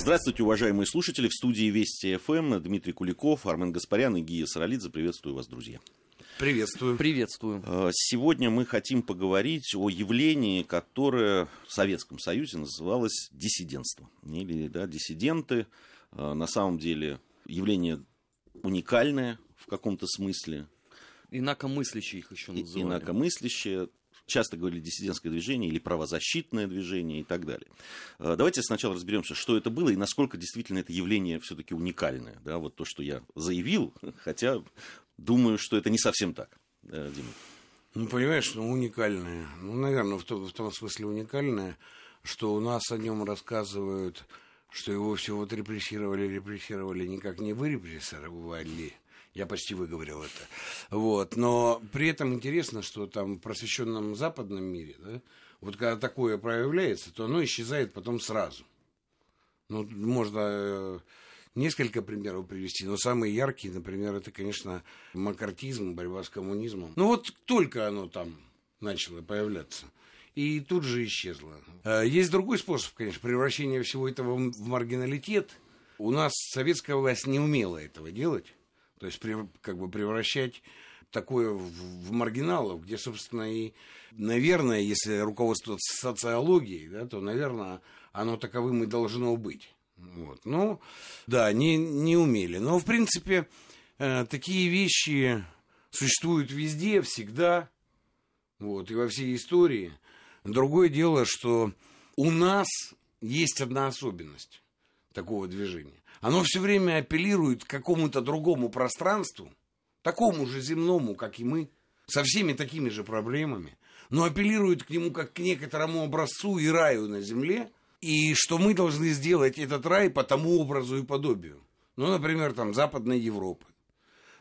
Здравствуйте, уважаемые слушатели. В студии Вести ФМ Дмитрий Куликов, Армен Гаспарян и Гия Саралидзе. Приветствую вас, друзья. Приветствую. Приветствую. Э, сегодня мы хотим поговорить о явлении, которое в Советском Союзе называлось диссидентство. Или да, диссиденты. Э, на самом деле явление уникальное в каком-то смысле. Инакомыслящие их еще называли. Инакомыслящие часто говорили диссидентское движение или правозащитное движение и так далее. Э, давайте сначала разберемся, что это было и насколько действительно это явление все-таки уникальное. Да, вот то, что я заявил, хотя думаю, что это не совсем так. Дима. Ну, понимаешь, ну, уникальное. Ну, наверное, в том, в том смысле уникальное, что у нас о нем рассказывают, что его все вот репрессировали, репрессировали, никак не вы репрессировали, я почти выговорил это. Вот. Но при этом интересно, что там в просвещенном западном мире, да, вот когда такое проявляется, то оно исчезает потом сразу. Ну, можно э, несколько примеров привести, но самые яркие, например, это, конечно, макартизм, борьба с коммунизмом. Ну вот только оно там начало появляться. И тут же исчезло. Э, есть другой способ, конечно, превращения всего этого в маргиналитет. У нас советская власть не умела этого делать. То есть как бы превращать такое в, маргиналов, где, собственно, и, наверное, если руководствоваться социологией, да, то, наверное, оно таковым и должно быть. Вот. Ну, да, не, не умели. Но, в принципе, э, такие вещи существуют везде, всегда, вот, и во всей истории. Другое дело, что у нас есть одна особенность такого движения оно все время апеллирует к какому-то другому пространству, такому же земному, как и мы, со всеми такими же проблемами, но апеллирует к нему как к некоторому образцу и раю на земле, и что мы должны сделать этот рай по тому образу и подобию. Ну, например, там, Западной Европы.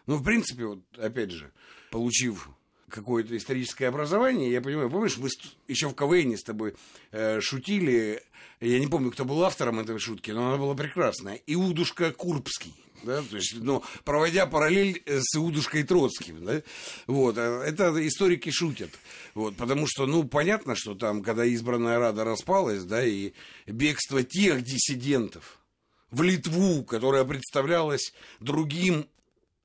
Ну, в принципе, вот, опять же, получив какое-то историческое образование, я понимаю, помнишь, мы еще в КВН с тобой э, шутили, я не помню, кто был автором этой шутки, но она была прекрасная, Иудушка Курбский. Да, то есть, ну, проводя параллель э, с Иудушкой Троцким, да, вот, э, это историки шутят, вот, потому что, ну, понятно, что там, когда избранная Рада распалась, да, и бегство тех диссидентов в Литву, которая представлялась другим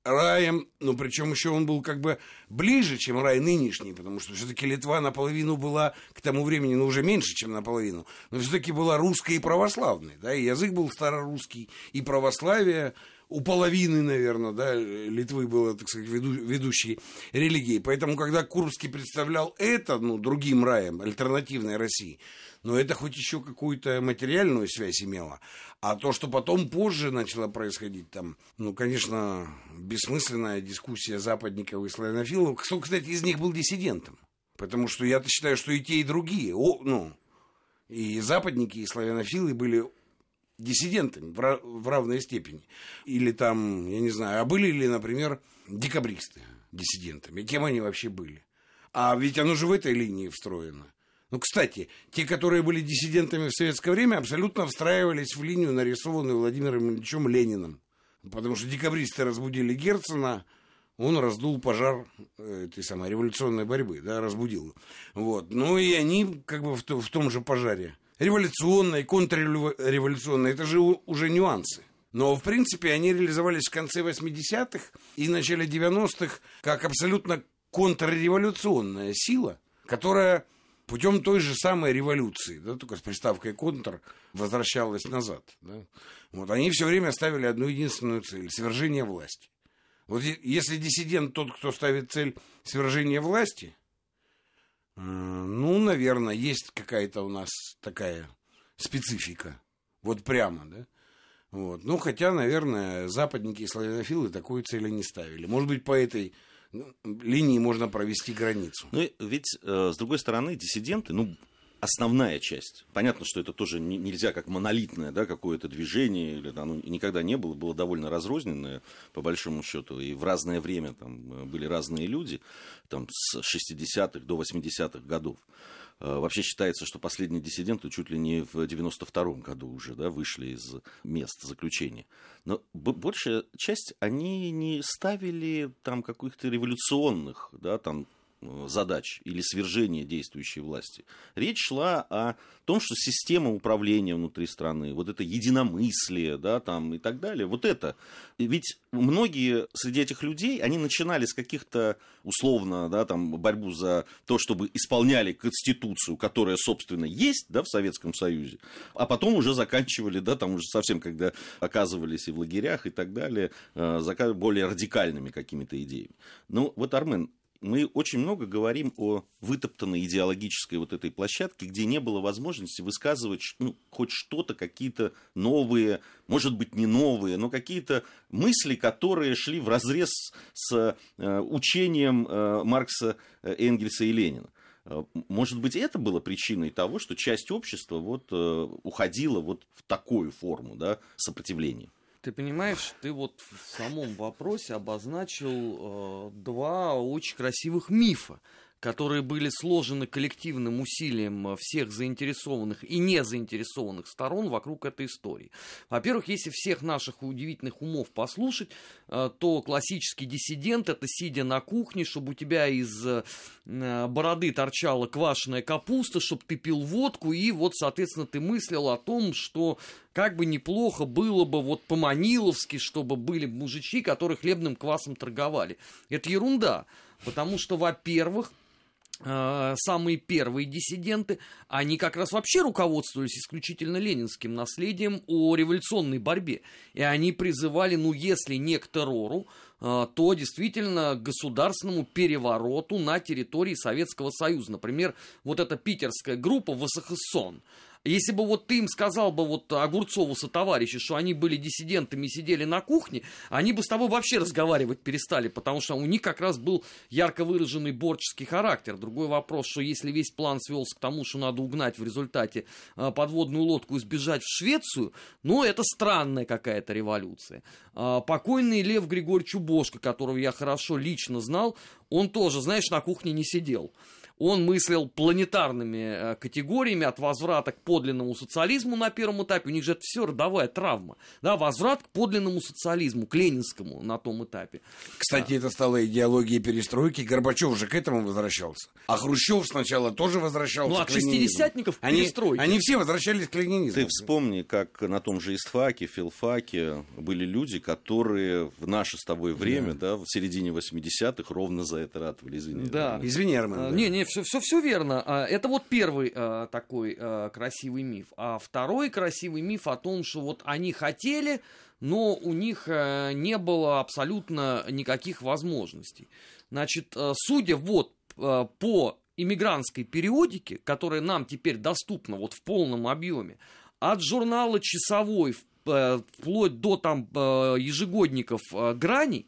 раем, ну, причем еще он был как бы ближе, чем рай нынешний, потому что все-таки Литва наполовину была к тому времени, ну, уже меньше, чем наполовину, но все-таки была русской и православной, да, и язык был старорусский, и православие у половины, наверное, да, Литвы было, так сказать, веду, ведущей религией. Поэтому, когда Курбский представлял это, ну, другим раем, альтернативной России, но это хоть еще какую-то материальную связь имело. А то, что потом позже начало происходить, там, ну, конечно, бессмысленная дискуссия западников и славянофилов. Кто, кстати, из них был диссидентом? Потому что я считаю, что и те, и другие, о, ну, и западники, и славянофилы были диссидентами в, равной степени. Или там, я не знаю, а были ли, например, декабристы диссидентами? Кем они вообще были? А ведь оно же в этой линии встроено. Ну, кстати, те, которые были диссидентами в советское время, абсолютно встраивались в линию, нарисованную Владимиром Ильичем Лениным. Потому что декабристы разбудили Герцена, он раздул пожар э, этой самой революционной борьбы, да, разбудил. Вот. Ну и они как бы в, в том же пожаре. Революционной, контрреволюционной, это же уже нюансы. Но, в принципе, они реализовались в конце 80-х и начале 90-х как абсолютно контрреволюционная сила, которая путем той же самой революции, да, только с приставкой «контр» возвращалась назад. Да. Вот, они все время ставили одну единственную цель – свержение власти. Вот если диссидент тот, кто ставит цель свержения власти, ну, наверное, есть какая-то у нас такая специфика. Вот прямо, да? Вот. Ну, хотя, наверное, западники и славянофилы такой цели не ставили. Может быть, по этой линии можно провести границу. Ну, ведь, э, с другой стороны, диссиденты, ну, основная часть. Понятно, что это тоже не, нельзя как монолитное да, какое-то движение, или оно никогда не было, было довольно разрозненное, по большому счету, и в разное время там э, были разные люди, там, с 60-х до 80-х годов. Э, вообще считается, что последние диссиденты чуть ли не в 92-м году уже да, вышли из мест заключения. Но большая часть, они не ставили там каких-то революционных, да, там задач или свержения действующей власти. Речь шла о том, что система управления внутри страны, вот это единомыслие, да, там и так далее, вот это. Ведь многие среди этих людей, они начинали с каких-то, условно, да, там, борьбу за то, чтобы исполняли Конституцию, которая, собственно, есть, да, в Советском Союзе, а потом уже заканчивали, да, там уже совсем, когда оказывались и в лагерях и так далее, э, более радикальными какими-то идеями. Ну, вот, Армен, мы очень много говорим о вытоптанной идеологической вот этой площадке, где не было возможности высказывать ну, хоть что-то, какие-то новые, может быть, не новые, но какие-то мысли, которые шли в разрез с э, учением э, Маркса, э, Энгельса и Ленина. Э, может быть, это было причиной того, что часть общества вот, э, уходила вот в такую форму да, сопротивления? Ты понимаешь, ты вот в самом вопросе обозначил э, два очень красивых мифа которые были сложены коллективным усилием э, всех заинтересованных и не заинтересованных сторон вокруг этой истории. Во-первых, если всех наших удивительных умов послушать, э, то классический диссидент это сидя на кухне, чтобы у тебя из э, бороды торчала квашеная капуста, чтобы ты пил водку, и вот, соответственно, ты мыслил о том, что как бы неплохо было бы вот по-маниловски, чтобы были мужички, которые хлебным квасом торговали. Это ерунда. Потому что, во-первых, Э, самые первые диссиденты, они как раз вообще руководствовались исключительно ленинским наследием о революционной борьбе. И они призывали, ну, если не к террору, э, то действительно к государственному перевороту на территории Советского Союза. Например, вот эта питерская группа ВСХСОН, если бы вот ты им сказал бы вот Огурцову со товарищи, что они были диссидентами сидели на кухне, они бы с тобой вообще разговаривать перестали, потому что у них как раз был ярко выраженный борческий характер. Другой вопрос, что если весь план свелся к тому, что надо угнать в результате а, подводную лодку и сбежать в Швецию, ну, это странная какая-то революция. А, покойный Лев Григорьевич Убошко, которого я хорошо лично знал, он тоже, знаешь, на кухне не сидел он мыслил планетарными э, категориями от возврата к подлинному социализму на первом этапе. У них же это все родовая травма. Да, возврат к подлинному социализму, к ленинскому на том этапе. Кстати, да. это стало идеологией перестройки. Горбачев уже к этому возвращался. А Хрущев сначала тоже возвращался ну, а к шестидесятников они, перестройки. Они все возвращались к ленинизму. Ты вспомни, как на том же истфаке, филфаке были люди, которые в наше с тобой время, да, да в середине 80-х ровно за это ратовали. Извини. Да. Извини, Армен. А, да. Не, не, все, все, все верно. А, это вот первый а, такой а, красивый миф. А второй красивый миф о том, что вот они хотели, но у них не было абсолютно никаких возможностей. Значит, судя вот по иммигрантской периодике, которая нам теперь доступна вот в полном объеме, от журнала «Часовой» вплоть до там ежегодников «Граней»,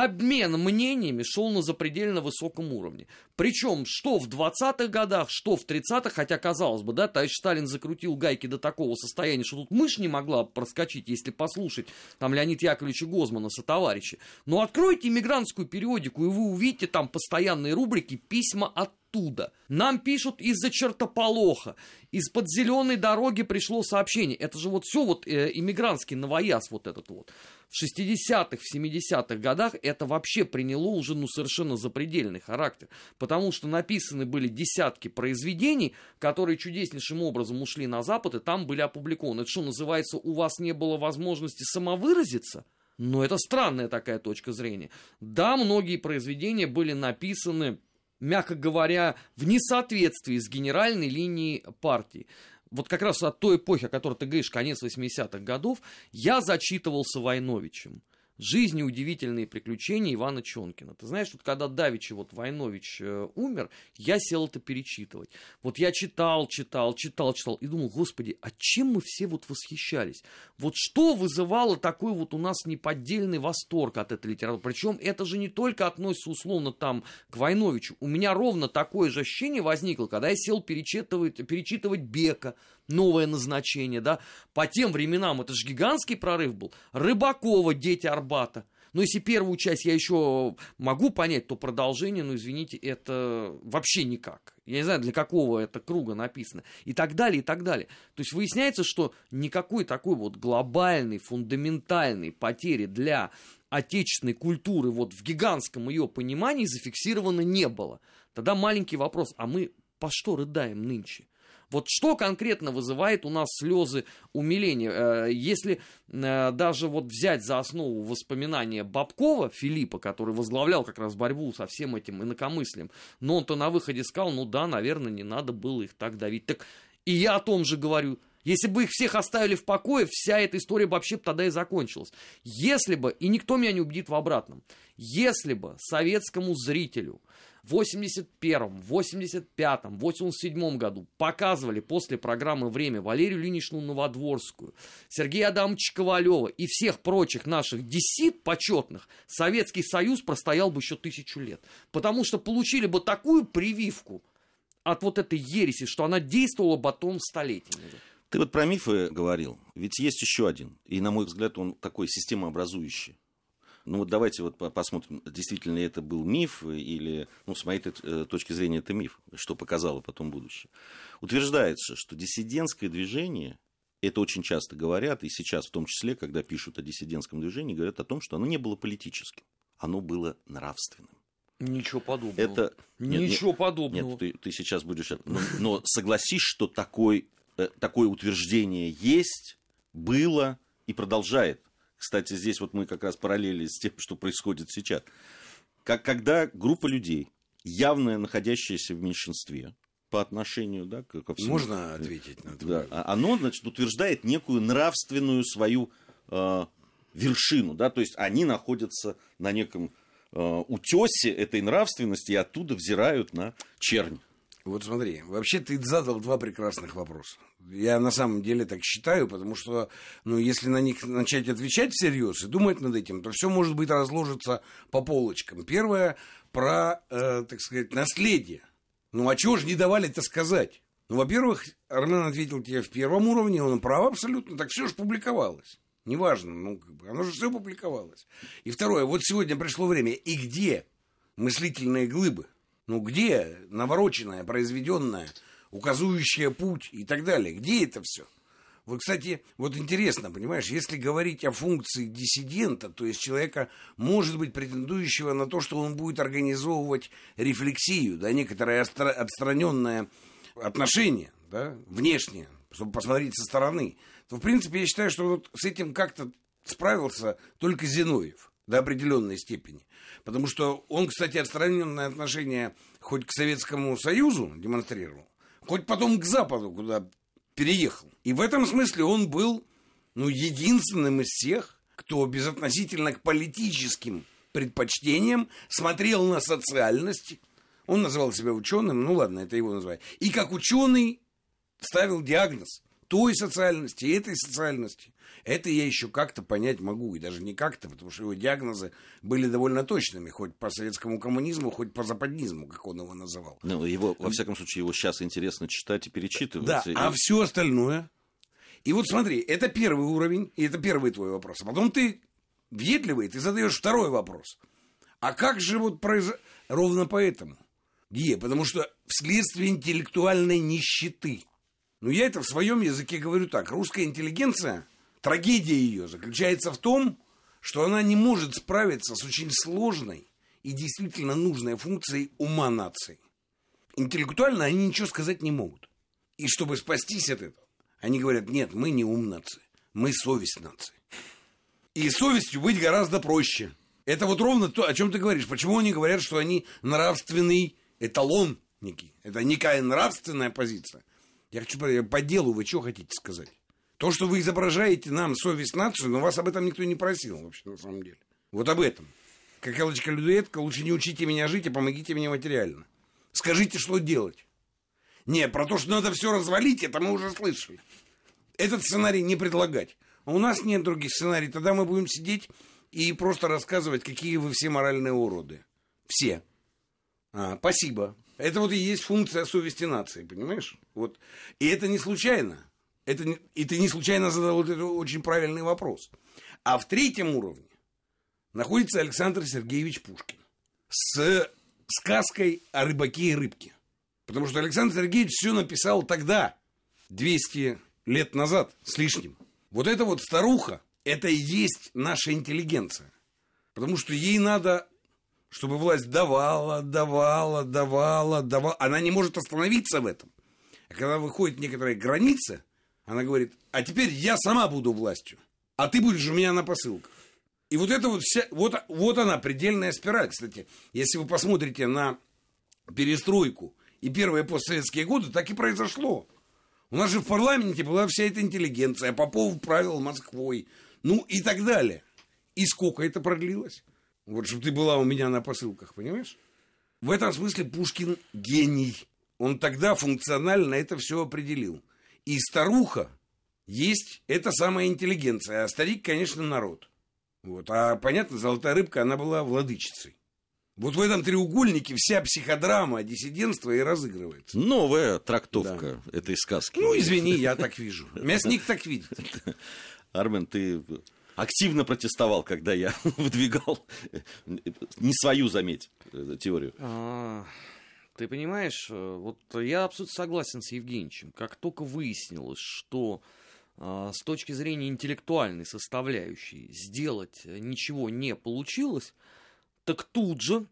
обмен мнениями шел на запредельно высоком уровне. Причем что в 20-х годах, что в 30-х, хотя казалось бы, да, товарищ Сталин закрутил гайки до такого состояния, что тут мышь не могла проскочить, если послушать там Леонид Яковлевича Гозмана со товарищи. Но откройте иммигрантскую периодику, и вы увидите там постоянные рубрики «Письма от оттуда. Нам пишут из-за чертополоха. Из-под зеленой дороги пришло сообщение. Это же вот все вот э, новояз вот этот вот в 60-х, в 70-х годах это вообще приняло уже ну, совершенно запредельный характер, потому что написаны были десятки произведений, которые чудеснейшим образом ушли на Запад и там были опубликованы. Это что называется, у вас не было возможности самовыразиться? Но это странная такая точка зрения. Да, многие произведения были написаны мягко говоря, в несоответствии с генеральной линией партии вот как раз от той эпохи, о которой ты говоришь, конец 80-х годов, я зачитывался Войновичем. «Жизнь и удивительные приключения» Ивана Чонкина. Ты знаешь, вот когда Давичи вот Войнович э, умер, я сел это перечитывать. Вот я читал, читал, читал, читал и думал, господи, а чем мы все вот восхищались? Вот что вызывало такой вот у нас неподдельный восторг от этой литературы? Причем это же не только относится условно там к Войновичу. У меня ровно такое же ощущение возникло, когда я сел перечитывать, перечитывать Бека, новое назначение, да. По тем временам это же гигантский прорыв был. Рыбакова, дети Арбата. Но если первую часть я еще могу понять, то продолжение, ну извините, это вообще никак. Я не знаю, для какого это круга написано. И так далее, и так далее. То есть выясняется, что никакой такой вот глобальной, фундаментальной потери для отечественной культуры вот в гигантском ее понимании зафиксировано не было. Тогда маленький вопрос, а мы по что рыдаем нынче? Вот что конкретно вызывает у нас слезы умиления? Э, если э, даже вот взять за основу воспоминания Бабкова, Филиппа, который возглавлял как раз борьбу со всем этим инакомыслием, но он-то на выходе сказал, ну да, наверное, не надо было их так давить. Так и я о том же говорю. Если бы их всех оставили в покое, вся эта история вообще тогда и закончилась. Если бы, и никто меня не убедит в обратном, если бы советскому зрителю в 81-м, 85-м, 87-м году показывали после программы «Время» Валерию Ильиничну Новодворскую, Сергея Адамовича Ковалева и всех прочих наших десит почетных, Советский Союз простоял бы еще тысячу лет. Потому что получили бы такую прививку от вот этой ереси, что она действовала потом столетиями. Ты вот про мифы говорил, ведь есть еще один, и, на мой взгляд, он такой системообразующий. Ну вот давайте вот посмотрим, действительно ли это был миф или, ну, с моей э, точки зрения, это миф, что показало потом будущее. Утверждается, что диссидентское движение, это очень часто говорят, и сейчас в том числе, когда пишут о диссидентском движении, говорят о том, что оно не было политическим, оно было нравственным. Ничего подобного. Это... Ничего нет, подобного. Нет, ты, ты сейчас будешь... Но, но согласись, что такой, э, такое утверждение есть, было и продолжает кстати, здесь вот мы как раз параллели с тем, что происходит сейчас. Как, когда группа людей, явно находящаяся в меньшинстве, по отношению да, ко всему. Можно ответить на это? Да, а оно, значит, утверждает некую нравственную свою э, вершину, да, то есть они находятся на неком э, утесе этой нравственности и оттуда взирают на чернь. Вот смотри, вообще ты задал два прекрасных вопроса. Я на самом деле так считаю, потому что, ну, если на них начать отвечать всерьез и думать над этим, то все может быть разложится по полочкам. Первое про, э, так сказать, наследие. Ну, а чего же не давали это сказать? Ну, во-первых, Армен ответил тебе в первом уровне, он прав абсолютно, так все же публиковалось. Неважно, ну, как бы, оно же все публиковалось. И второе, вот сегодня пришло время, и где мыслительные глыбы? Ну где навороченное, произведенное, указывающее путь и так далее? Где это все? Вот, кстати, вот интересно, понимаешь, если говорить о функции диссидента, то есть человека, может быть, претендующего на то, что он будет организовывать рефлексию, да, некоторое отстраненное отношение, да, внешнее, чтобы посмотреть со стороны, то, в принципе, я считаю, что вот с этим как-то справился только Зиновьев до определенной степени. Потому что он, кстати, отстраненное отношение хоть к Советскому Союзу демонстрировал, хоть потом к Западу, куда переехал. И в этом смысле он был ну, единственным из всех, кто безотносительно к политическим предпочтениям смотрел на социальность. Он называл себя ученым, ну ладно, это его название. И как ученый ставил диагноз той социальности, этой социальности. Это я еще как-то понять могу, и даже не как-то, потому что его диагнозы были довольно точными, хоть по советскому коммунизму, хоть по западнизму, как он его называл. Ну, его, во всяком случае, его сейчас интересно читать и перечитывать. Да, и... а все остальное... И вот смотри, это первый уровень, и это первый твой вопрос. А потом ты въедливый, ты задаешь второй вопрос. А как же вот произошло... Ровно поэтому. Где? Потому что вследствие интеллектуальной нищеты. Ну, я это в своем языке говорю так. Русская интеллигенция Трагедия ее заключается в том, что она не может справиться с очень сложной и действительно нужной функцией ума нации. Интеллектуально они ничего сказать не могут. И чтобы спастись от этого, они говорят, нет, мы не ум нации, мы совесть нации. И совестью быть гораздо проще. Это вот ровно то, о чем ты говоришь. Почему они говорят, что они нравственный эталон некий? Это некая нравственная позиция. Я хочу по делу, вы что хотите сказать? То, что вы изображаете нам совесть нацию, но вас об этом никто не просил, вообще, на самом деле. Вот об этом. Как Элочка Людуетка, лучше не учите меня жить, а помогите мне материально. Скажите, что делать. Не, про то, что надо все развалить, это мы уже слышали. Этот сценарий не предлагать. А у нас нет других сценариев. Тогда мы будем сидеть и просто рассказывать, какие вы все моральные уроды. Все. А, спасибо. Это вот и есть функция совести нации, понимаешь? Вот. И это не случайно. Это, и ты не случайно задал вот этот очень правильный вопрос. А в третьем уровне, находится Александр Сергеевич Пушкин с сказкой о рыбаке и рыбке. Потому что Александр Сергеевич все написал тогда, 200 лет назад с лишним. Вот эта вот старуха, это и есть наша интеллигенция. Потому что ей надо, чтобы власть давала, давала, давала, давала. Она не может остановиться в этом. А когда выходит некоторая граница, она говорит, а теперь я сама буду властью, а ты будешь у меня на посылках. И вот это вот вся, вот, вот она, предельная спираль. Кстати, если вы посмотрите на перестройку и первые постсоветские годы, так и произошло. У нас же в парламенте была вся эта интеллигенция, Попов правил Москвой, ну и так далее. И сколько это продлилось? Вот, чтобы ты была у меня на посылках, понимаешь? В этом смысле Пушкин гений. Он тогда функционально это все определил. И старуха есть эта самая интеллигенция, а старик, конечно, народ. Вот. А понятно, золотая рыбка, она была владычицей. Вот в этом треугольнике вся психодрама диссидентства и разыгрывается. Новая трактовка да. этой сказки. Ну, извини, я так вижу. Мясник так видит. Армен, ты активно протестовал, когда я выдвигал не свою, заметь, теорию. Ты понимаешь, э, вот я абсолютно согласен с Евгеньевичем. Как только выяснилось, что а, с точки зрения интеллектуальной составляющей сделать ничего не получилось, так тут же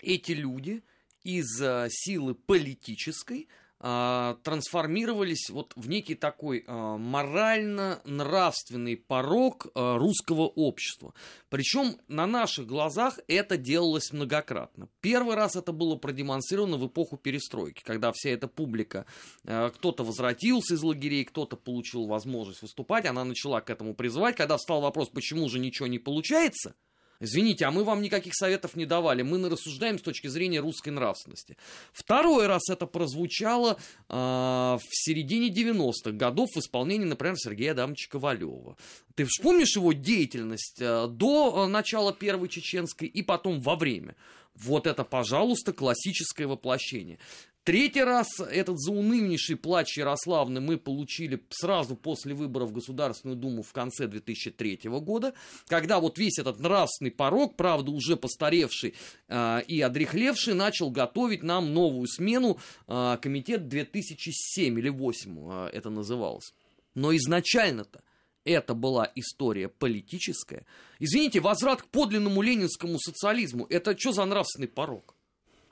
эти люди из силы политической а, трансформировались вот в некий такой а, морально-нравственный порог а, русского общества. Причем на наших глазах это делалось многократно. Первый раз это было продемонстрировано в эпоху перестройки, когда вся эта публика, кто-то возвратился из лагерей, кто-то получил возможность выступать, она начала к этому призывать. Когда встал вопрос, почему же ничего не получается – Извините, а мы вам никаких советов не давали. Мы рассуждаем с точки зрения русской нравственности. Второй раз это прозвучало э, в середине 90-х годов в исполнении, например, Сергея Адамовича Ковалева. Ты вспомнишь его деятельность э, до э, начала Первой Чеченской и потом во время? Вот это, пожалуйста, классическое воплощение. Третий раз этот заунывнейший плач Ярославны мы получили сразу после выборов в Государственную Думу в конце 2003 года, когда вот весь этот нравственный порог, правда уже постаревший э, и одрехлевший, начал готовить нам новую смену, э, комитет 2007 или 2008 э, это называлось. Но изначально-то это была история политическая. Извините, возврат к подлинному ленинскому социализму, это что за нравственный порог?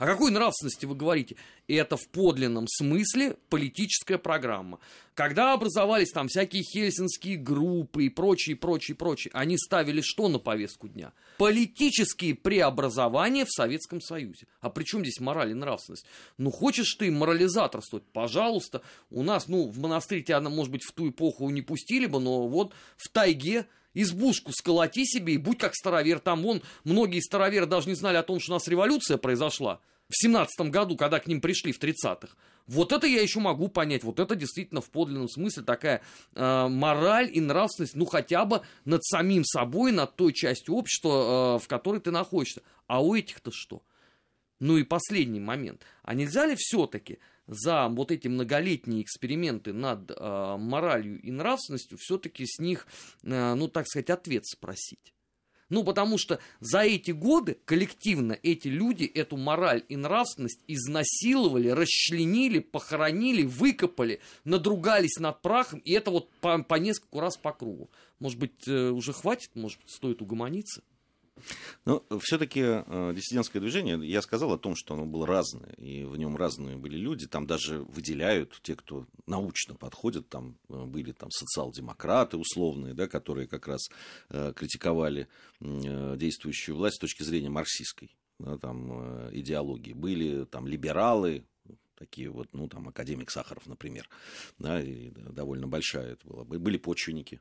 О какой нравственности вы говорите? Это в подлинном смысле политическая программа. Когда образовались там всякие хельсинские группы и прочее, прочее, прочее, они ставили что на повестку дня? Политические преобразования в Советском Союзе. А при чем здесь мораль и нравственность? Ну, хочешь ты морализаторствовать? Пожалуйста. У нас, ну, в монастырь тебя, может быть, в ту эпоху не пустили бы, но вот в тайге избушку сколоти себе и будь как старовер. Там вон многие староверы даже не знали о том, что у нас революция произошла в семнадцатом году, когда к ним пришли в 30-х. Вот это я еще могу понять. Вот это действительно в подлинном смысле такая э, мораль и нравственность, ну хотя бы над самим собой, над той частью общества, э, в которой ты находишься. А у этих-то что? Ну и последний момент. А нельзя ли все-таки за вот эти многолетние эксперименты над э, моралью и нравственностью все-таки с них, э, ну так сказать, ответ спросить? Ну, потому что за эти годы коллективно эти люди эту мораль и нравственность изнасиловали, расчленили, похоронили, выкопали, надругались над прахом, и это вот по, по нескольку раз по кругу. Может быть, э, уже хватит, может стоит угомониться? Но все-таки э, диссидентское движение, я сказал о том, что оно было разное, и в нем разные были люди, там даже выделяют те, кто научно подходит, там э, были там социал-демократы условные, да, которые как раз э, критиковали действующую власть с точки зрения марксистской да, там, идеологии, были там либералы, такие вот, ну, там, академик Сахаров, например, да, и довольно большая это была. Были почвенники,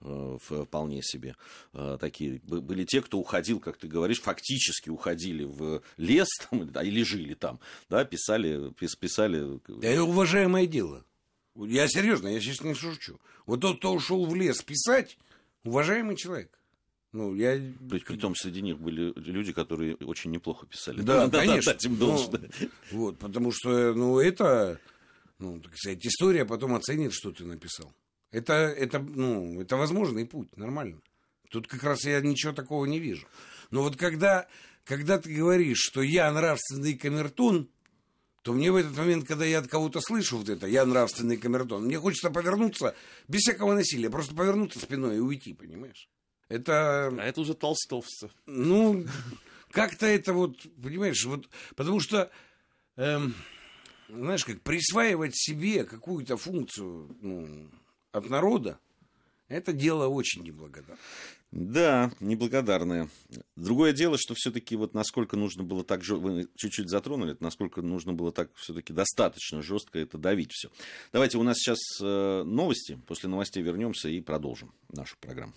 вполне себе э, такие. Были те, кто уходил, как ты говоришь, фактически уходили в лес там, да, или жили там, да, писали, писали. Это уважаемое дело. Я серьезно, я сейчас не шучу. Вот тот, кто ушел в лес писать, уважаемый человек. Ну, я... При, при том, среди них были люди, которые очень неплохо писали. Да, да конечно. Дать им ну, вот, потому что, ну, это, ну, так сказать, история потом оценит, что ты написал. Это, это, ну, это возможный путь, нормально. Тут как раз я ничего такого не вижу. Но вот когда, когда ты говоришь, что я нравственный камертон, то мне в этот момент, когда я от кого-то слышу вот это, я нравственный камертон, мне хочется повернуться без всякого насилия, просто повернуться спиной и уйти, понимаешь? Это... А это уже толстовцы. Ну, как-то это вот, понимаешь, вот, потому что, эм, знаешь, как присваивать себе какую-то функцию ну, от народа, это дело очень неблагодарное. Да, неблагодарное. Другое дело, что все-таки вот насколько нужно было так же, вы чуть-чуть затронули, насколько нужно было так все-таки достаточно жестко это давить все. Давайте у нас сейчас э, новости, после новостей вернемся и продолжим нашу программу.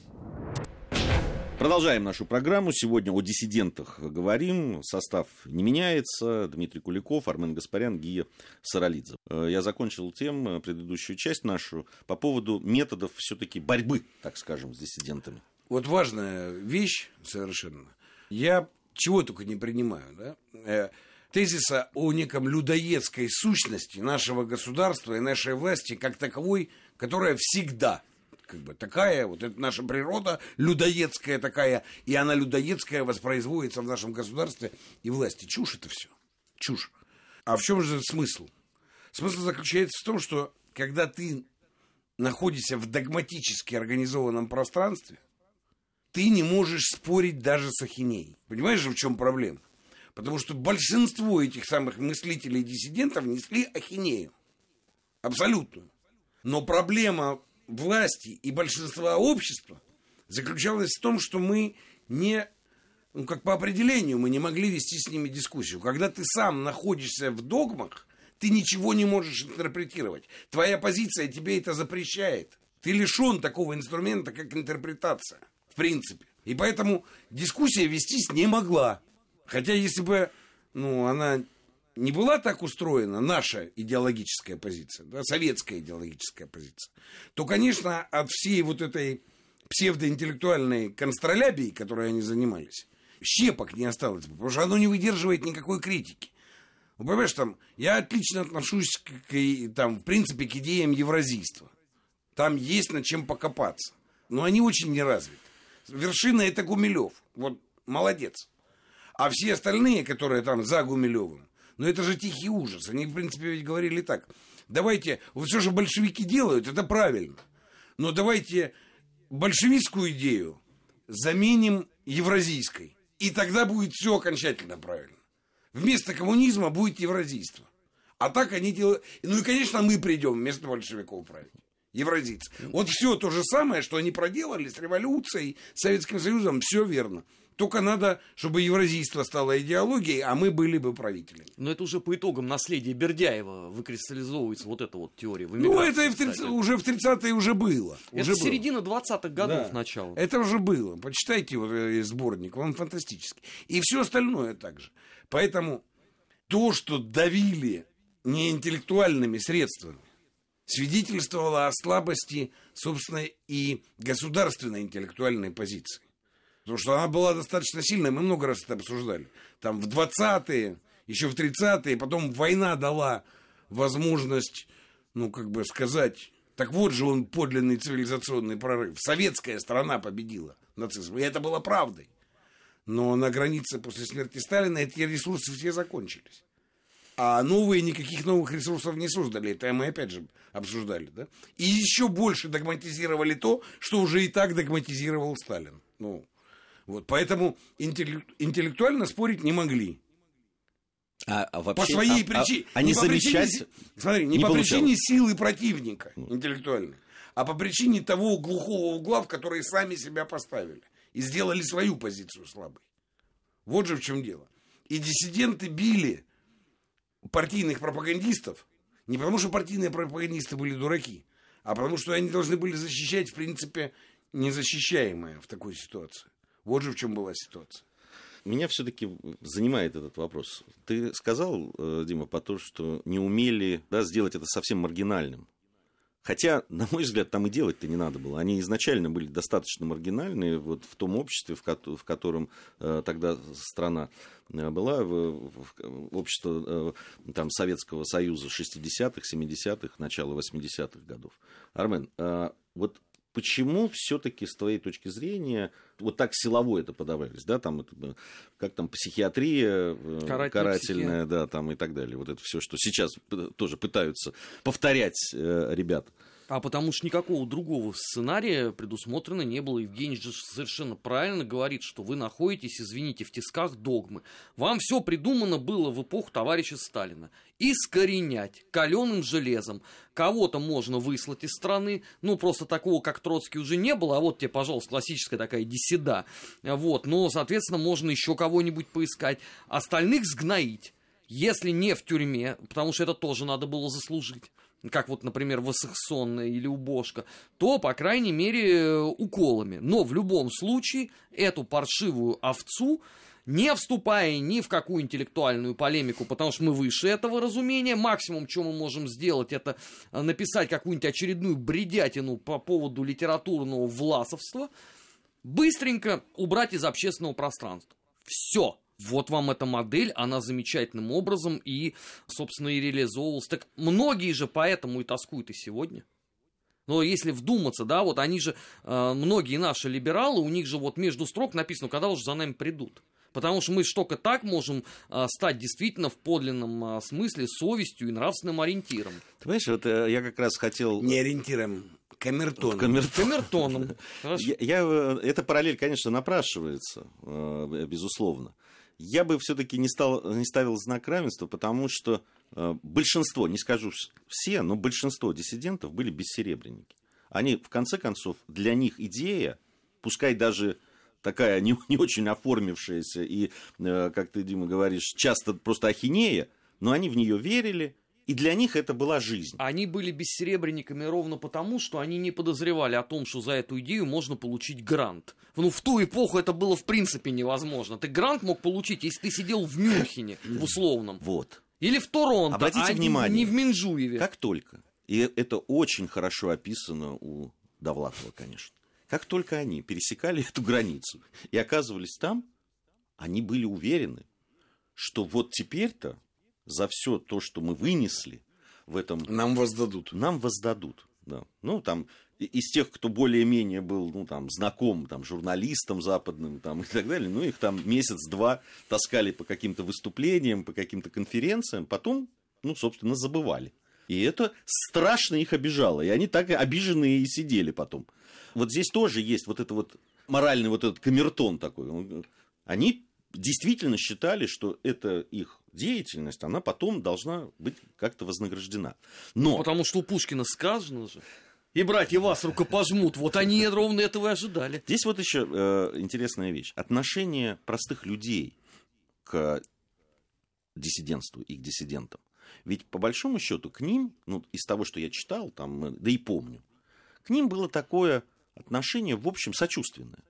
Продолжаем нашу программу. Сегодня о диссидентах говорим. Состав не меняется. Дмитрий Куликов, Армен Гаспарян, Гия Саралидзе. Э, я закончил тем, э, предыдущую часть нашу, по поводу методов все-таки борьбы, так скажем, с диссидентами. Вот важная вещь совершенно. Я чего только не принимаю, да? Э, тезиса о неком людоедской сущности нашего государства и нашей власти как таковой, которая всегда как бы такая, вот это наша природа людоедская такая, и она людоедская воспроизводится в нашем государстве и власти. Чушь это все. Чушь. А в чем же смысл? Смысл заключается в том, что когда ты находишься в догматически организованном пространстве, ты не можешь спорить даже с ахинеей. Понимаешь же, в чем проблема? Потому что большинство этих самых мыслителей и диссидентов несли ахинею. Абсолютно. Но проблема власти и большинства общества заключалась в том, что мы не, ну, как по определению, мы не могли вести с ними дискуссию. Когда ты сам находишься в догмах, ты ничего не можешь интерпретировать. Твоя позиция тебе это запрещает. Ты лишен такого инструмента, как интерпретация, в принципе. И поэтому дискуссия вестись не могла. Хотя если бы ну, она не была так устроена наша идеологическая позиция, да, советская идеологическая позиция, то, конечно, от всей вот этой псевдоинтеллектуальной констролябии, которой они занимались, щепок не осталось бы, потому что оно не выдерживает никакой критики. Ну, понимаешь, там, я отлично отношусь, к, там, в принципе, к идеям евразийства. Там есть над чем покопаться. Но они очень неразвиты. Вершина это Гумилев. Вот молодец. А все остальные, которые там за Гумилевым, но это же тихий ужас. Они, в принципе, ведь говорили так. Давайте, вот все, что большевики делают, это правильно. Но давайте большевистскую идею заменим евразийской. И тогда будет все окончательно правильно. Вместо коммунизма будет евразийство. А так они делают... Ну и, конечно, мы придем вместо большевиков править. Евразийцы. Вот все то же самое, что они проделали с революцией, с Советским Союзом, все верно. Только надо, чтобы евразийство стало идеологией, а мы были бы правителями. Но это уже по итогам наследия Бердяева выкристаллизовывается вот эта вот теория. В ну, это и в 30, уже в 30-е уже было. Это уже середина 20-х годов да. начала. Это уже было. Почитайте вот сборник, он фантастический. И все остальное также. Поэтому то, что давили не интеллектуальными средствами, свидетельствовало о слабости, собственно, и государственной интеллектуальной позиции. Потому что она была достаточно сильная, мы много раз это обсуждали. Там в 20-е, еще в 30-е, потом война дала возможность, ну, как бы сказать, так вот же он подлинный цивилизационный прорыв. Советская страна победила нацизм, и это было правдой. Но на границе после смерти Сталина эти ресурсы все закончились. А новые никаких новых ресурсов не создали. Это мы опять же обсуждали. Да? И еще больше догматизировали то, что уже и так догматизировал Сталин. Ну, вот, поэтому интеллектуально спорить не могли. А, а вообще, по своей а, причине. А, а не, не замечать причине, смотри, не, не по получалось. причине силы противника интеллектуальной, а по причине того глухого угла, в который сами себя поставили. И сделали свою позицию слабой. Вот же в чем дело. И диссиденты били партийных пропагандистов не потому, что партийные пропагандисты были дураки, а потому, что они должны были защищать, в принципе, незащищаемое в такой ситуации. Вот же в чем была ситуация. Меня все-таки занимает этот вопрос. Ты сказал, э, Дима, по то, что не умели да, сделать это совсем маргинальным. Хотя, на мой взгляд, там и делать-то не надо было. Они изначально были достаточно маргинальные вот в том обществе, в, ко- в котором э, тогда страна э, была, в, в, общество э, там, Советского Союза 60-х, 70-х, начала 80-х годов. Армен, э, вот почему все-таки с твоей точки зрения вот так силово это подавались, да, там как там психиатрия э, Карательная карательная, да, там и так далее. Вот это все, что сейчас тоже пытаются повторять э, ребята. А потому что никакого другого сценария предусмотрено не было. Евгений же совершенно правильно говорит, что вы находитесь, извините, в тисках догмы. Вам все придумано было в эпоху товарища Сталина. Искоренять каленым железом. Кого-то можно выслать из страны, ну просто такого, как Троцкий, уже не было, а вот тебе, пожалуйста, классическая такая деседа. Вот, но, соответственно, можно еще кого-нибудь поискать. Остальных сгноить. Если не в тюрьме, потому что это тоже надо было заслужить как вот, например, Вассахсон или Убошка, то, по крайней мере, уколами. Но в любом случае эту паршивую овцу не вступая ни в какую интеллектуальную полемику, потому что мы выше этого разумения. Максимум, что мы можем сделать, это написать какую-нибудь очередную бредятину по поводу литературного власовства, быстренько убрать из общественного пространства. Все. Вот вам эта модель, она замечательным образом и, собственно, и реализовывалась. Так многие же поэтому и тоскуют и сегодня. Но если вдуматься, да, вот они же, э, многие наши либералы, у них же вот между строк написано, когда уже за нами придут. Потому что мы же только так можем э, стать действительно в подлинном э, смысле совестью и нравственным ориентиром. Ты понимаешь, вот э, я как раз хотел... Не ориентиром, камертоном. Камертон. Камертоном. Я, я, эта параллель, конечно, напрашивается, э, безусловно. Я бы все-таки не, стал, не ставил знак равенства, потому что э, большинство, не скажу все, но большинство диссидентов были бессеребренники. Они, в конце концов, для них идея, пускай даже такая не, не очень оформившаяся и, э, как ты, Дима, говоришь, часто просто ахинея, но они в нее верили, и для них это была жизнь. Они были бессеребренниками ровно потому, что они не подозревали о том, что за эту идею можно получить грант. Ну, в ту эпоху это было в принципе невозможно. Ты грант мог получить, если ты сидел в Мюнхене, в условном. Вот. Или в Торонто, Обратите а внимание. не в Минжуеве. Как только, и это очень хорошо описано у Довлатова, конечно, как только они пересекали эту границу и оказывались там, они были уверены, что вот теперь-то за все то, что мы вынесли в этом... Нам воздадут. Нам воздадут, да. Ну, там, из тех, кто более-менее был, ну, там, знаком, там, журналистам западным, там, и так далее, ну, их там месяц-два таскали по каким-то выступлениям, по каким-то конференциям, потом, ну, собственно, забывали. И это страшно их обижало. И они так обиженные и сидели потом. Вот здесь тоже есть вот это вот моральный вот этот камертон такой. Они действительно считали, что это их деятельность, она потом должна быть как-то вознаграждена. Но... Потому что у Пушкина сказано же, и братья вас рукопожмут. Вот они ровно этого и ожидали. Здесь вот еще э, интересная вещь. Отношение простых людей к диссидентству и к диссидентам. Ведь по большому счету к ним, ну, из того, что я читал, там, да и помню, к ним было такое отношение, в общем, сочувственное.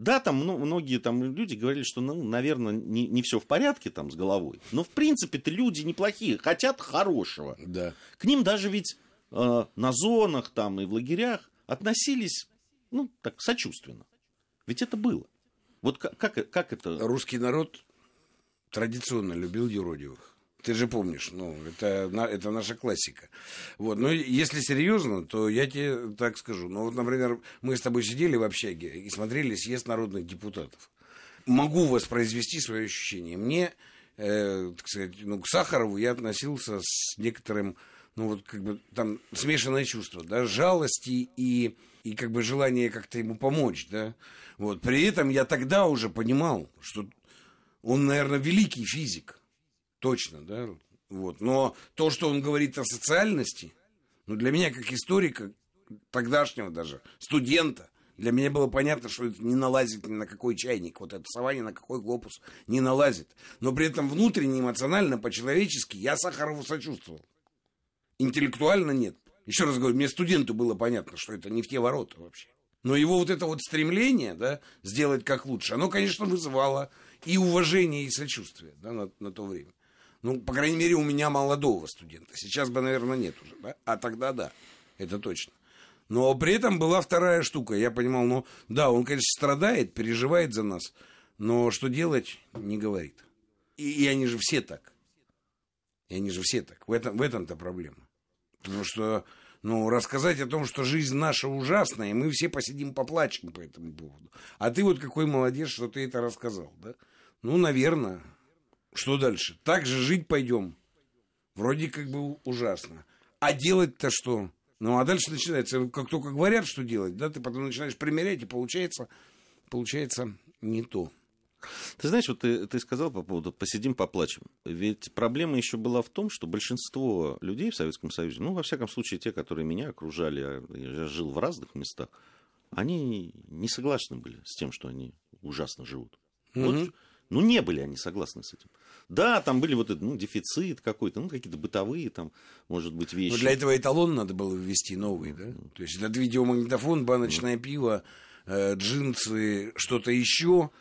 Да, там многие там люди говорили, что, ну, наверное, не, не все в порядке там с головой. Но, в принципе-то, люди неплохие, хотят хорошего. Да. К ним даже ведь э, на зонах там и в лагерях относились, ну, так, сочувственно. Ведь это было. Вот как, как, как это... Русский народ традиционно любил юродивых. Ты же помнишь, ну, это, это наша классика. Вот. Но если серьезно, то я тебе так скажу. Ну, вот, например, мы с тобой сидели в общаге и смотрели съезд народных депутатов. Могу воспроизвести свои ощущения. Мне, э, так сказать, ну, к Сахарову я относился с некоторым, ну, вот, как бы, там, смешанное чувство, да, жалости и, и, как бы, желание как-то ему помочь, да. Вот. При этом я тогда уже понимал, что он, наверное, великий физик точно, да, вот. Но то, что он говорит о социальности, ну, для меня, как историка, тогдашнего даже, студента, для меня было понятно, что это не налазит ни на какой чайник, вот это сова ни на какой глобус не налазит. Но при этом внутренне, эмоционально, по-человечески я Сахарову сочувствовал. Интеллектуально нет. Еще раз говорю, мне студенту было понятно, что это не в те ворота вообще. Но его вот это вот стремление, да, сделать как лучше, оно, конечно, вызывало и уважение, и сочувствие, да, на, на то время. Ну, по крайней мере, у меня молодого студента. Сейчас бы, наверное, нет уже, да? А тогда да, это точно. Но при этом была вторая штука. Я понимал, ну, да, он, конечно, страдает, переживает за нас, но что делать, не говорит. И, и они же все так. И они же все так. В этом, в этом-то проблема. Потому что, ну, рассказать о том, что жизнь наша ужасная, и мы все посидим поплачем по этому поводу. А ты вот какой молодец, что ты это рассказал, да? Ну, наверное. Что дальше? Так же жить пойдем. Вроде как бы ужасно. А делать-то что? Ну, а дальше начинается, как только говорят, что делать, да, ты потом начинаешь примерять, и получается, получается не то. Ты знаешь, вот ты, ты сказал по поводу «посидим, поплачем». Ведь проблема еще была в том, что большинство людей в Советском Союзе, ну, во всяком случае, те, которые меня окружали, а я жил в разных местах, они не согласны были с тем, что они ужасно живут. Mm-hmm. Вот, ну, не были они согласны с этим. Да, там были вот этот, ну, дефицит какой-то, ну, какие-то бытовые там, может быть, вещи. Но для этого эталон надо было ввести новый, да? То есть этот видеомагнитофон, баночное пиво, э, джинсы, что-то еще –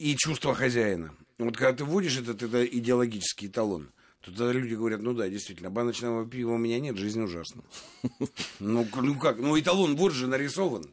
и чувство хозяина. Вот когда ты вводишь этот, это идеологический эталон, то тогда люди говорят, ну да, действительно, баночного пива у меня нет, жизнь ужасна. Ну, ну как, ну эталон вот же нарисован.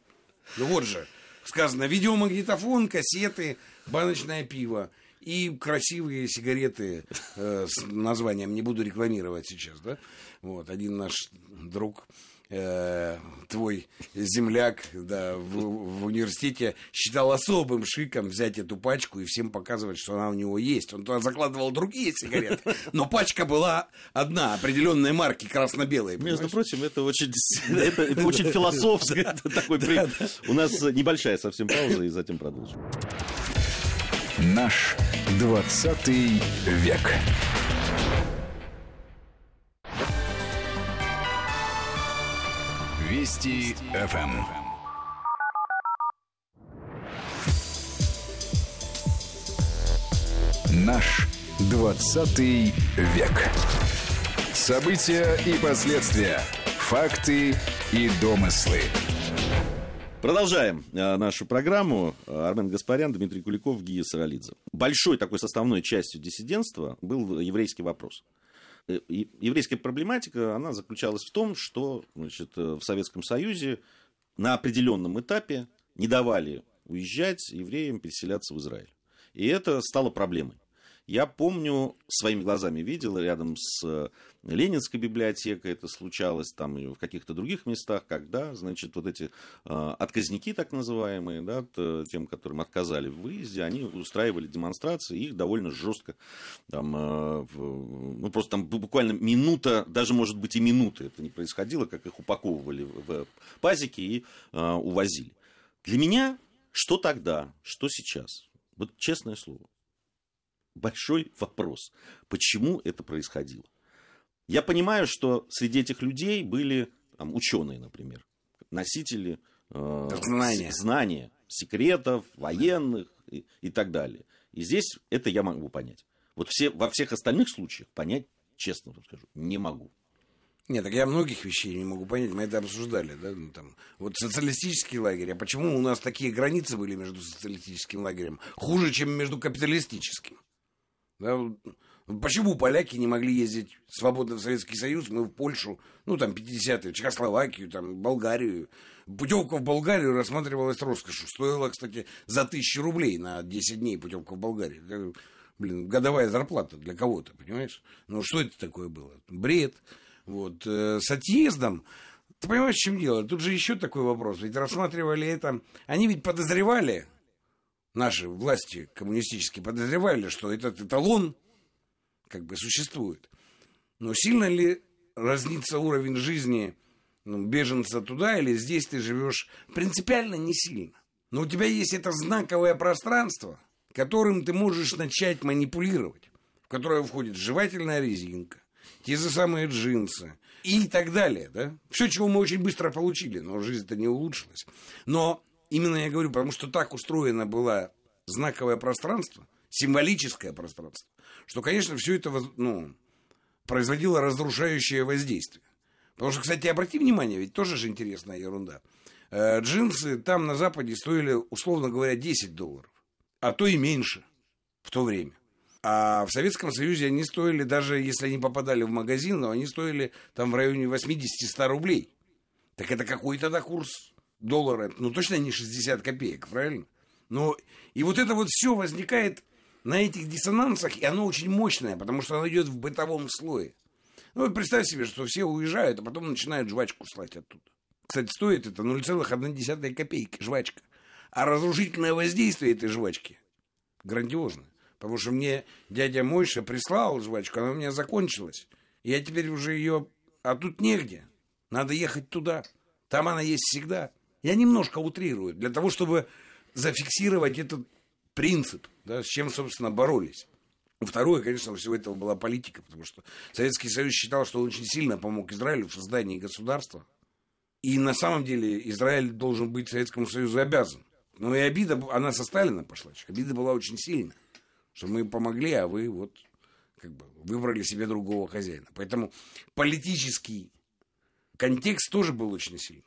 Ну вот же. Сказано, видеомагнитофон, кассеты, баночное пиво и красивые сигареты э, с названием, не буду рекламировать сейчас, да? Вот, один наш друг э, твой земляк да, в, в университете считал особым шиком взять эту пачку и всем показывать, что она у него есть. Он туда закладывал другие сигареты, но пачка была одна, определенной марки, красно-белой. Между прочим, это очень, это, очень философское такой У нас небольшая совсем пауза, и затем продолжим. Наш 20 век. Вести ФМ. Наш 20 век. События и последствия. Факты и домыслы. Продолжаем э, нашу программу. Армен Гаспарян, Дмитрий Куликов, Гия Саралидзе. Большой такой составной частью диссидентства был еврейский вопрос. Э, еврейская проблематика, она заключалась в том, что значит, э, в Советском Союзе на определенном этапе не давали уезжать евреям переселяться в Израиль. И это стало проблемой. Я помню, своими глазами видел, рядом с э, Ленинской библиотекой это случалось, там и в каких-то других местах, когда, значит, вот эти э, отказники, так называемые, да, тем, которым отказали в выезде, они устраивали демонстрации, их довольно жестко, там, э, ну, просто там буквально минута, даже, может быть, и минуты это не происходило, как их упаковывали в пазики и э, увозили. Для меня что тогда, что сейчас? Вот честное слово большой вопрос, почему это происходило. Я понимаю, что среди этих людей были там, ученые, например, носители э, знания. знания, секретов, военных и, и так далее. И здесь это я могу понять. Вот все, во всех остальных случаях понять, честно скажу, не могу. Нет, так я многих вещей не могу понять, мы это обсуждали, да, ну, там, вот социалистический лагерь, а почему у нас такие границы были между социалистическим лагерем, хуже, чем между капиталистическим? Да? Почему поляки не могли ездить свободно в Советский Союз, мы в Польшу, ну, там, 50-е, Чехословакию, там, Болгарию. Путевка в Болгарию рассматривалась роскошью. Стоила, кстати, за тысячу рублей на 10 дней путевка в Болгарию. Блин, годовая зарплата для кого-то, понимаешь? Ну, что это такое было? Бред. Вот. Э, с отъездом ты понимаешь, в чем дело? Тут же еще такой вопрос. Ведь рассматривали это... Они ведь подозревали, наши власти коммунистические подозревали, что этот эталон как бы существует. Но сильно ли разнится уровень жизни ну, беженца туда или здесь ты живешь? Принципиально не сильно. Но у тебя есть это знаковое пространство, которым ты можешь начать манипулировать, в которое входит жевательная резинка, те же самые джинсы и так далее. Да? Все, чего мы очень быстро получили, но жизнь-то не улучшилась. Но Именно я говорю, потому что так устроено было знаковое пространство, символическое пространство, что, конечно, все это ну, производило разрушающее воздействие. Потому что, кстати, обрати внимание, ведь тоже же интересная ерунда. Э, джинсы там на Западе стоили, условно говоря, 10 долларов, а то и меньше в то время. А в Советском Союзе они стоили, даже если они попадали в магазин, но они стоили там в районе 80-100 рублей. Так это какой тогда курс доллара, ну точно не 60 копеек, правильно? Но и вот это вот все возникает на этих диссонансах, и оно очень мощное, потому что оно идет в бытовом слое. Ну, вот представь себе, что все уезжают, а потом начинают жвачку слать оттуда. Кстати, стоит это 0,1 копейки жвачка. А разрушительное воздействие этой жвачки грандиозно. Потому что мне дядя Мойша прислал жвачку, она у меня закончилась. Я теперь уже ее... А тут негде. Надо ехать туда. Там она есть всегда. Я немножко утрирую. Для того, чтобы зафиксировать этот принцип, да, с чем, собственно, боролись. Второе, конечно, всего этого была политика, потому что Советский Союз считал, что он очень сильно помог Израилю в создании государства. И на самом деле Израиль должен быть Советскому Союзу обязан. Но и обида, она со Сталина пошла. Обида была очень сильная, что мы помогли, а вы вот как бы выбрали себе другого хозяина. Поэтому политический контекст тоже был очень сильный.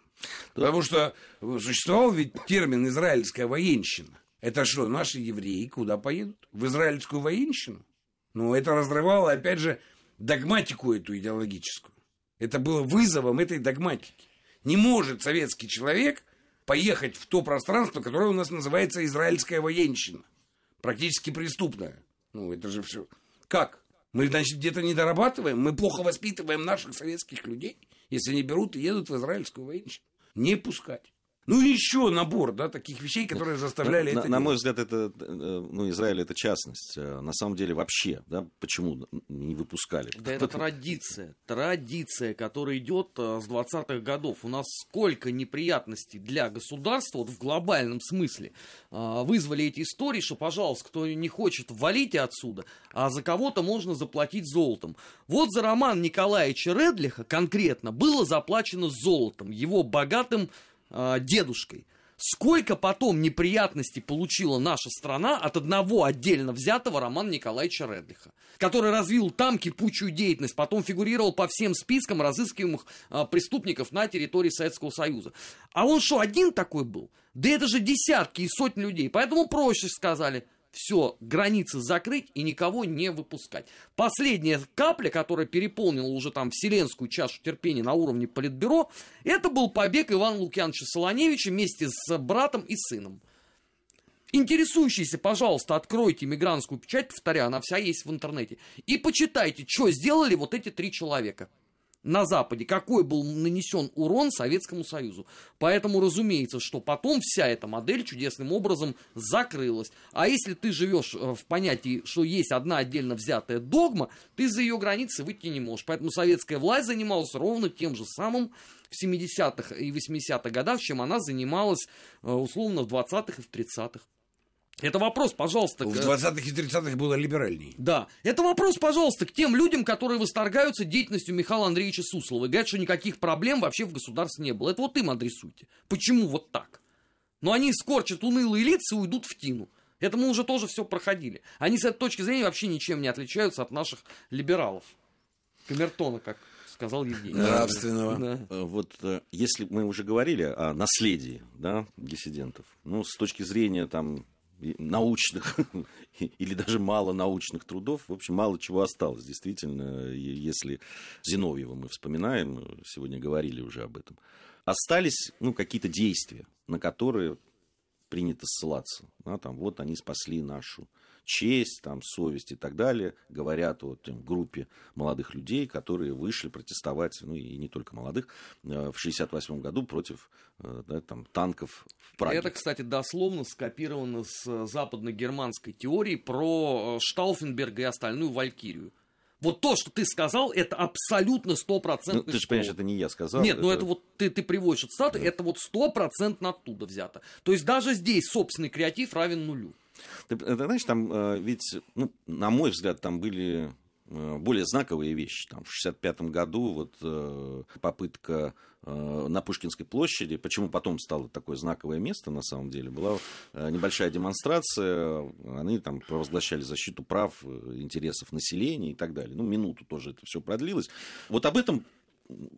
Потому что существовал ведь термин «израильская военщина». Это что, наши евреи куда поедут? В израильскую военщину? Ну, это разрывало, опять же, догматику эту идеологическую. Это было вызовом этой догматики. Не может советский человек поехать в то пространство, которое у нас называется израильская военщина. Практически преступная. Ну, это же все. Как? Мы, значит, где-то не дорабатываем? Мы плохо воспитываем наших советских людей, если они берут и едут в израильскую военщину? Не пускать. Ну и еще набор, да, таких вещей, которые заставляли на, это на, делать. мой взгляд, это, э, ну, Израиль это частность. Э, На самом деле вообще, да, почему не выпускали? Да это традиция, традиция, которая идет э, с 20-х годов. У нас сколько неприятностей для государства, вот в глобальном смысле, вызвали эти истории, что, пожалуйста, кто не хочет, валите отсюда, а за кого-то можно заплатить золотом. Вот за роман Николаевича Редлиха конкретно было заплачено золотом, его богатым э, дедушкой. Сколько потом неприятностей получила наша страна от одного отдельно взятого Романа Николаевича Редлиха, который развил там кипучую деятельность, потом фигурировал по всем спискам разыскиваемых а, преступников на территории Советского Союза. А он что, один такой был? Да это же десятки и сотни людей. Поэтому проще сказали, все, границы закрыть и никого не выпускать. Последняя капля, которая переполнила уже там вселенскую чашу терпения на уровне политбюро, это был побег Ивана Лукьяновича Солоневича вместе с братом и сыном. Интересующиеся, пожалуйста, откройте мигрантскую печать, повторяю, она вся есть в интернете, и почитайте, что сделали вот эти три человека на Западе, какой был нанесен урон Советскому Союзу. Поэтому разумеется, что потом вся эта модель чудесным образом закрылась. А если ты живешь э, в понятии, что есть одна отдельно взятая догма, ты за ее границы выйти не можешь. Поэтому советская власть занималась ровно тем же самым в 70-х и 80-х годах, чем она занималась э, условно в 20-х и в 30-х. Это вопрос, пожалуйста. В к- 20-х и 30-х было либеральней. да, это вопрос, пожалуйста, к тем людям, которые восторгаются деятельностью Михаила Андреевича Суслова и говорят, что никаких проблем вообще в государстве не было. Это вот им адресуйте. Почему вот так? Но они скорчат унылые лица и уйдут в тину. Это мы уже тоже все проходили. Они с этой точки зрения вообще ничем не отличаются от наших либералов. Камертона, как сказал Евгений. Нравственного. Да. Э, Вот э, если мы уже говорили о наследии да, диссидентов, ну, с точки зрения там научных или даже мало научных трудов, в общем, мало чего осталось. Действительно, если Зиновьева мы вспоминаем, э, сегодня говорили уже об этом, остались ну, какие-то действия, на которые принято ссылаться. Да, там, вот они спасли нашу честь, там, совесть и так далее. Говорят о там, группе молодых людей, которые вышли протестовать, ну и не только молодых, э, в 1968 году против э, да, там, танков в Праге. Это, кстати, дословно скопировано с э, западно-германской теории про Штауфенберга и остальную Валькирию. Вот то, что ты сказал, это абсолютно Ну, стопроцентный ты же понимаешь, это не я сказал. Нет, ну это вот ты, ты приводишь эту цитату, Да. это вот стопроцентно оттуда взято. То есть даже здесь собственный креатив равен нулю. Ты, ты знаешь, там э, ведь, ну, на мой взгляд, там были э, более знаковые вещи. Там, в 65 году вот э, попытка э, на Пушкинской площади, почему потом стало такое знаковое место, на самом деле, была э, небольшая демонстрация, они там провозглашали защиту прав, э, интересов населения и так далее. Ну, минуту тоже это все продлилось. Вот об этом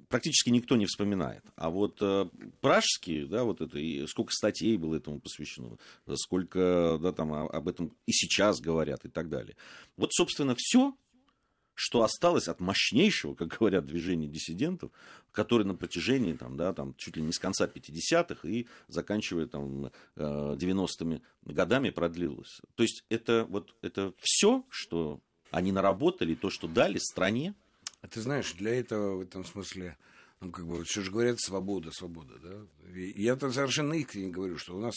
практически никто не вспоминает. А вот э, пражские, да, вот это, и сколько статей было этому посвящено, сколько, да, там о- об этом и сейчас говорят и так далее. Вот, собственно, все, что осталось от мощнейшего, как говорят, движения диссидентов, которое на протяжении, там, да, там, чуть ли не с конца 50-х и заканчивая там, э, 90-ми годами продлилось. То есть это вот это все, что они наработали, то, что дали стране, А ты знаешь, для этого в этом смысле, ну, как бы, все же говорят, свобода, свобода, да? И я-то совершенно искренне говорю, что у нас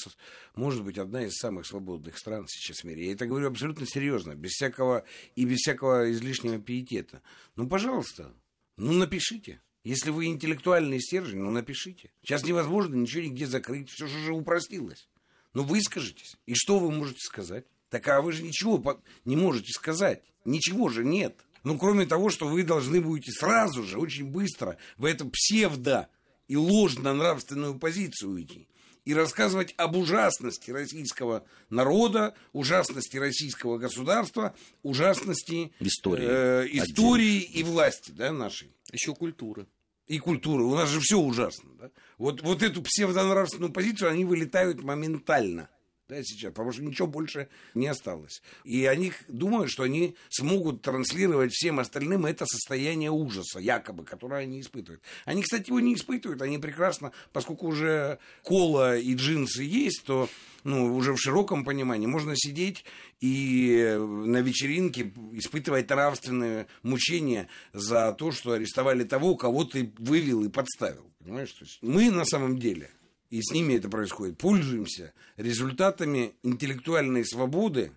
может быть одна из самых свободных стран сейчас в мире. Я это говорю абсолютно серьезно, без всякого и без всякого излишнего пиетета. Ну, пожалуйста, ну, напишите. Если вы интеллектуальный стержень, ну, напишите. Сейчас невозможно ничего нигде закрыть, все же упростилось. Ну, выскажитесь. И что вы можете сказать? Так а вы же ничего не можете сказать. Ничего же нет. Ну, кроме того, что вы должны будете сразу же, очень быстро, в эту псевдо и ложно-нравственную позицию уйти. И рассказывать об ужасности российского народа, ужасности российского государства, ужасности истории, э, истории и власти да, нашей. Еще культуры. И культуры. У нас же все ужасно. Да? Вот, вот эту псевдонравственную позицию они вылетают моментально да, сейчас, потому что ничего больше не осталось. И они думают, что они смогут транслировать всем остальным это состояние ужаса, якобы, которое они испытывают. Они, кстати, его не испытывают, они прекрасно, поскольку уже кола и джинсы есть, то ну, уже в широком понимании можно сидеть и на вечеринке испытывать нравственное мучение за то, что арестовали того, кого ты вывел и подставил. Понимаешь? То есть мы на самом деле и с ними это происходит, пользуемся результатами интеллектуальной свободы,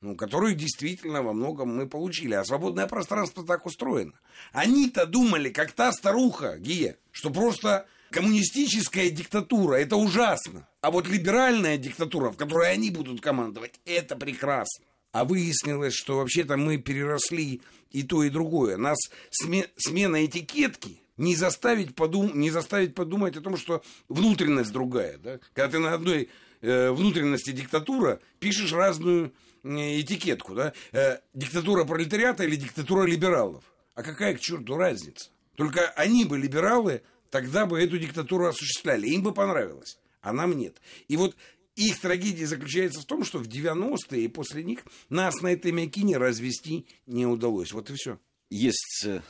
ну, которую действительно во многом мы получили. А свободное пространство так устроено. Они-то думали, как та старуха, Гия, что просто коммунистическая диктатура – это ужасно. А вот либеральная диктатура, в которой они будут командовать, это прекрасно. А выяснилось, что вообще-то мы переросли и то, и другое. Нас смена этикетки – не заставить, подум... не заставить подумать о том, что внутренность другая. Да? Когда ты на одной э, внутренности диктатура пишешь разную э, этикетку. Да? Э, диктатура пролетариата или диктатура либералов. А какая к черту разница? Только они бы либералы, тогда бы эту диктатуру осуществляли. Им бы понравилось, а нам нет. И вот их трагедия заключается в том, что в 90-е и после них нас на этой мякине развести не удалось. Вот и все. Есть э,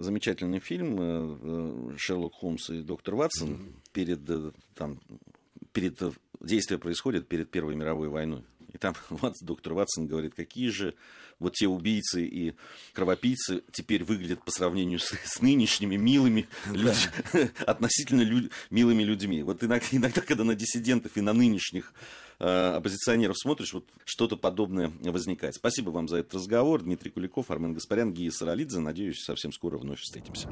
замечательный фильм э, э, Шерлок Холмс и доктор Ватсон mm-hmm. перед э, там перед действие происходит перед Первой мировой войной. И там вот, доктор Ватсон говорит, какие же вот те убийцы и кровопийцы теперь выглядят по сравнению с, с нынешними милыми, люд... относительно люд... милыми людьми. Вот иногда, иногда, когда на диссидентов и на нынешних э, оппозиционеров смотришь, вот что-то подобное возникает. Спасибо вам за этот разговор. Дмитрий Куликов, Армен Гаспарян, Гия Саралидзе. Надеюсь, совсем скоро вновь встретимся.